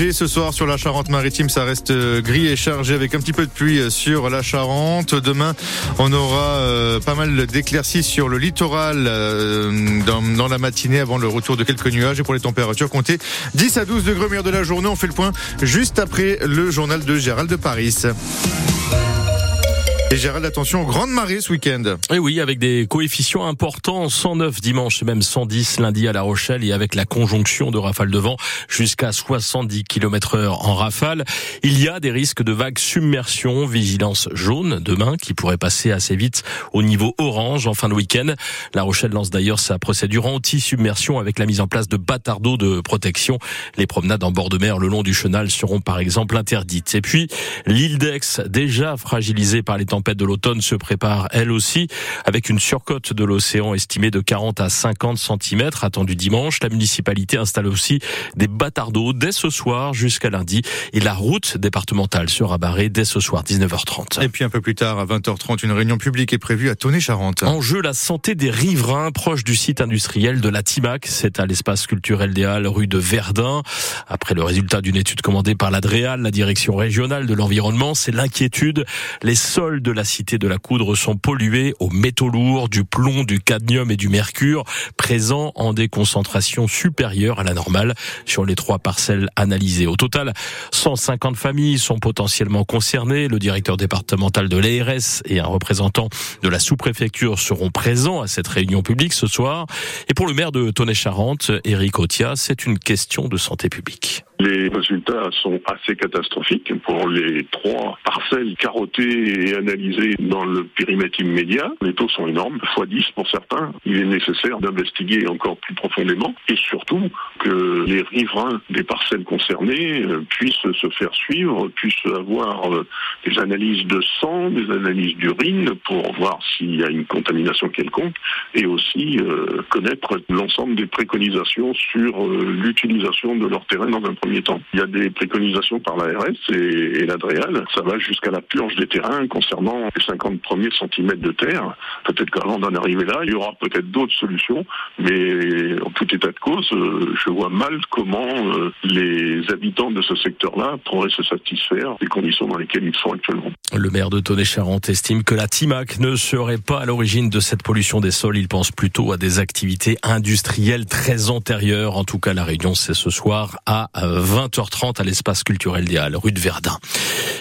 ce soir sur la Charente-Maritime. Ça reste euh, gris et chargé avec un petit peu de pluie sur la Charente. Demain, on aura euh, pas mal d'éclaircies sur le littoral dans, la matinée avant le retour de quelques nuages. Et pour les températures, comptez 10 à 12 degrés au de la journée. On fait le point juste après le journal de Gérald de Paris. Et Gérald, attention, grande marée ce week-end. Et oui, avec des coefficients importants, 109 dimanche, même 110 lundi à La Rochelle et avec la conjonction de rafales de vent jusqu'à 70 km heure en rafale. Il y a des risques de vagues submersion, vigilance jaune demain qui pourrait passer assez vite au niveau orange en fin de week-end. La Rochelle lance d'ailleurs sa procédure anti-submersion avec la mise en place de d'eau de protection. Les promenades en bord de mer le long du chenal seront par exemple interdites. Et puis, l'île d'Aix, déjà fragilisée par les temps tempête de l'automne se prépare elle aussi, avec une surcote de l'océan estimée de 40 à 50 cm attendue dimanche. La municipalité installe aussi des bâtards d'eau dès ce soir jusqu'à lundi et la route départementale sera barrée dès ce soir 19h30. Et puis un peu plus tard à 20h30, une réunion publique est prévue à Tonnet-Charente. En jeu, la santé des riverains proches du site industriel de la Timac. C'est à l'espace culturel des Halles, rue de Verdun. Après le résultat d'une étude commandée par l'Adréal, la direction régionale de l'environnement, c'est l'inquiétude. Les sols de la cité de la Coudre sont pollués aux métaux lourds, du plomb, du cadmium et du mercure, présents en des concentrations supérieures à la normale sur les trois parcelles analysées. Au total, 150 familles sont potentiellement concernées. Le directeur départemental de l'ARS et un représentant de la sous-préfecture seront présents à cette réunion publique ce soir. Et pour le maire de Tonnet-Charente, Éric Otia, c'est une question de santé publique. Les résultats sont assez catastrophiques pour les trois parcelles carottées et analysées dans le périmètre immédiat. Les taux sont énormes, x 10 pour certains. Il est nécessaire d'investiguer encore plus profondément et surtout que les riverains des parcelles concernées euh, puissent se faire suivre, puissent avoir euh, des analyses de sang, des analyses d'urine pour voir s'il y a une contamination quelconque et aussi euh, connaître l'ensemble des préconisations sur l'utilisation de leur terrain dans un premier temps. Il y a des préconisations par l'ARS et, et l'Adréal. Ça va jusqu'à la purge des terrains concernant les 50 premiers centimètres de terre. Peut-être qu'avant d'en arriver là, il y aura peut-être d'autres solutions, mais en tout état de cause, euh, je vois mal comment euh, les habitants de ce secteur-là pourraient se satisfaire des conditions dans lesquelles ils sont actuellement. Le maire de Tonnet-Charente estime que la TIMAC ne serait pas à l'origine de cette pollution des sols. Il pense plutôt à des activités industrielles très antérieures. En tout cas, la réunion, c'est ce soir à 20h30 à l'espace culturel des Halles, rue de Verdun.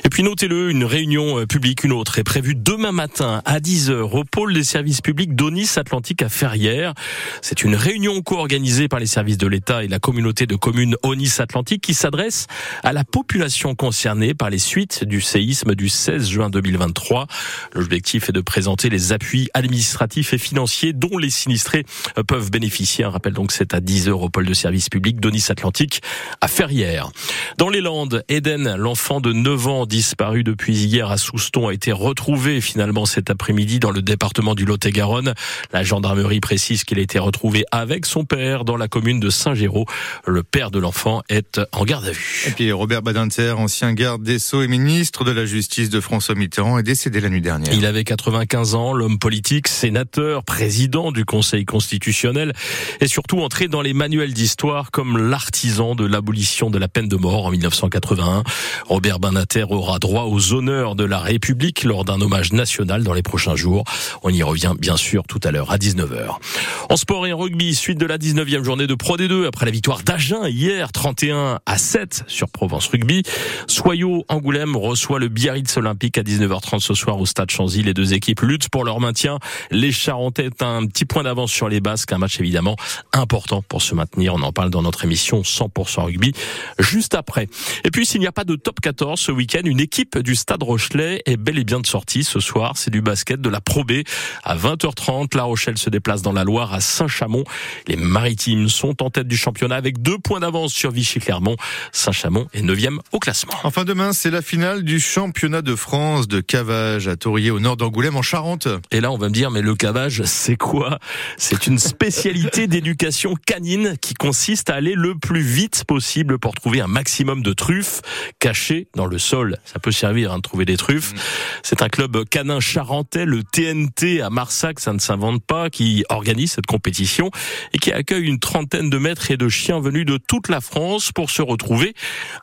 Et puis notez-le, une réunion euh, publique, une autre, est prévue demain matin à 10h au pôle des services publics d'Onis Atlantique à Ferrières. C'est une réunion co-organisée par les services de l'État et la communauté de communes Onis Atlantique qui s'adresse à la population concernée par les suites du séisme du 16 juin 2023. L'objectif est de présenter les appuis administratifs et financiers dont les sinistrés euh, peuvent bénéficier. Un rappel donc c'est à 10h au pôle de services publics d'Onis Atlantique à Ferrières. Dans les Landes, Eden, l'enfant de 9 ans disparu depuis hier à Souston, a été retrouvé finalement cet après-midi dans le département du Lot-et-Garonne. La gendarmerie précise qu'il a été retrouvé avec son père dans la commune de Saint-Géraud. Le père de l'enfant est en garde à vue. Et puis Robert Badinter, ancien garde des Sceaux et ministre de la Justice de François Mitterrand, est décédé la nuit dernière. Il avait 95 ans, l'homme politique, sénateur, président du Conseil constitutionnel et surtout entré dans les manuels d'histoire comme l'artisan de l'abolition de la peine de mort en 1981. Robert Banater aura droit aux honneurs de la République lors d'un hommage national dans les prochains jours. On y revient bien sûr tout à l'heure à 19h. En sport et en rugby, suite de la 19e journée de Pro D2 après la victoire d'Agen hier 31 à 7 sur Provence Rugby. Soyaux Angoulême reçoit le Biarritz Olympique à 19h30 ce soir au stade Chanzy. Les deux équipes luttent pour leur maintien. Les Charentais un petit point d'avance sur les Basques, un match évidemment important pour se maintenir. On en parle dans notre émission 100% rugby juste après. Et puis s'il n'y a pas de top 14 ce week-end, une équipe du Stade Rochelet est bel et bien de sortie ce soir. C'est du basket de la Pro B à 20h30. La Rochelle se déplace dans la Loire à Saint-Chamond. Les Maritimes sont en tête du championnat avec deux points d'avance sur Vichy-Clermont. Saint-Chamond est neuvième au classement. Enfin demain, c'est la finale du championnat de France de cavage à Taurier au nord d'Angoulême en Charente. Et là, on va me dire, mais le cavage, c'est quoi? C'est une spécialité d'éducation canine qui consiste à aller le plus vite possible possible pour trouver un maximum de truffes cachées dans le sol. Ça peut servir à hein, trouver des truffes. Mmh. C'est un club canin charentais, le TNT à Marsac, ça ne s'invente pas, qui organise cette compétition et qui accueille une trentaine de maîtres et de chiens venus de toute la France pour se retrouver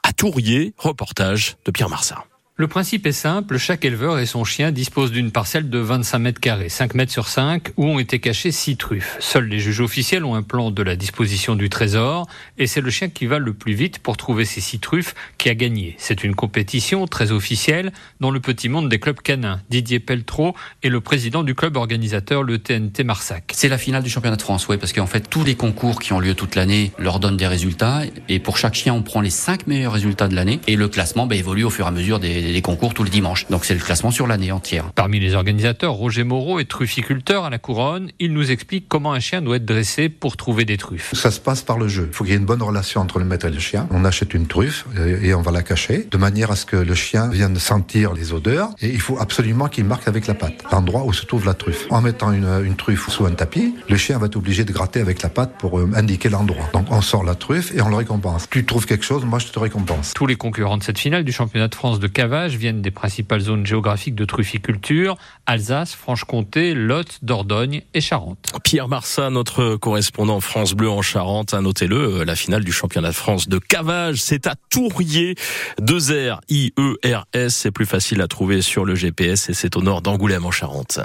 à Tourier. Reportage de Pierre Marsat. Le principe est simple, chaque éleveur et son chien disposent d'une parcelle de 25 mètres carrés, 5 mètres sur 5, où ont été cachés 6 truffes. Seuls les juges officiels ont un plan de la disposition du trésor, et c'est le chien qui va le plus vite pour trouver ces 6 truffes qui a gagné. C'est une compétition très officielle dans le petit monde des clubs canins. Didier Peltreau est le président du club organisateur, le TNT Marsac. C'est la finale du championnat de France, oui, parce qu'en fait, tous les concours qui ont lieu toute l'année leur donnent des résultats, et pour chaque chien, on prend les 5 meilleurs résultats de l'année, et le classement bah, évolue au fur et à mesure des les concours tout le dimanche. Donc c'est le classement sur l'année entière. Parmi les organisateurs, Roger Moreau est trufficulteur à la couronne. Il nous explique comment un chien doit être dressé pour trouver des truffes. Ça se passe par le jeu. Il faut qu'il y ait une bonne relation entre le maître et le chien. On achète une truffe et on va la cacher de manière à ce que le chien vienne sentir les odeurs et il faut absolument qu'il marque avec la patte l'endroit où se trouve la truffe. En mettant une, une truffe sous un tapis, le chien va être obligé de gratter avec la patte pour euh, indiquer l'endroit. Donc on sort la truffe et on le récompense. Tu trouves quelque chose, moi je te récompense. Tous les concurrents de cette finale du championnat de France de viennent des principales zones géographiques de trufficulture, Alsace, Franche-Comté, Lot, Dordogne et Charente. Pierre Marsat, notre correspondant France Bleu en Charente, a noté-le, euh, la finale du championnat de France de cavage, c'est à Tourier, 2 R I E R S, c'est plus facile à trouver sur le GPS et c'est au nord d'Angoulême en Charente.